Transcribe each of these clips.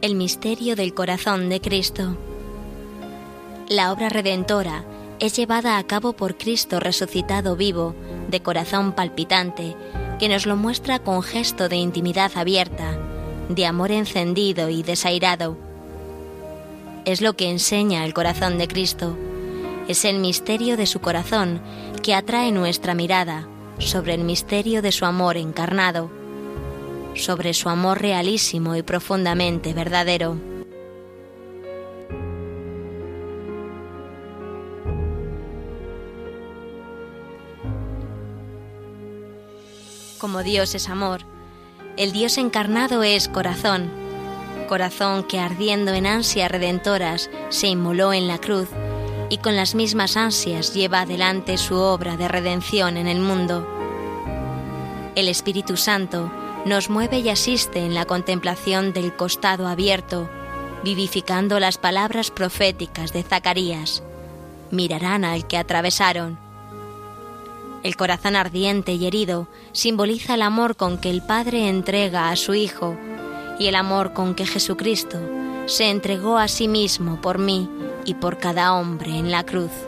El misterio del corazón de Cristo. La obra redentora es llevada a cabo por Cristo resucitado vivo, de corazón palpitante, que nos lo muestra con gesto de intimidad abierta, de amor encendido y desairado. Es lo que enseña el corazón de Cristo. Es el misterio de su corazón que atrae nuestra mirada sobre el misterio de su amor encarnado sobre su amor realísimo y profundamente verdadero. Como Dios es amor, el Dios encarnado es corazón, corazón que ardiendo en ansias redentoras se inmoló en la cruz y con las mismas ansias lleva adelante su obra de redención en el mundo. El Espíritu Santo nos mueve y asiste en la contemplación del costado abierto, vivificando las palabras proféticas de Zacarías. Mirarán al que atravesaron. El corazón ardiente y herido simboliza el amor con que el Padre entrega a su Hijo y el amor con que Jesucristo se entregó a sí mismo por mí y por cada hombre en la cruz.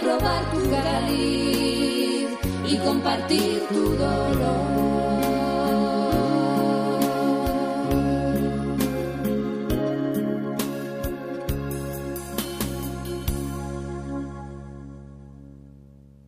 probar tu cáliz y compartir tu dolor.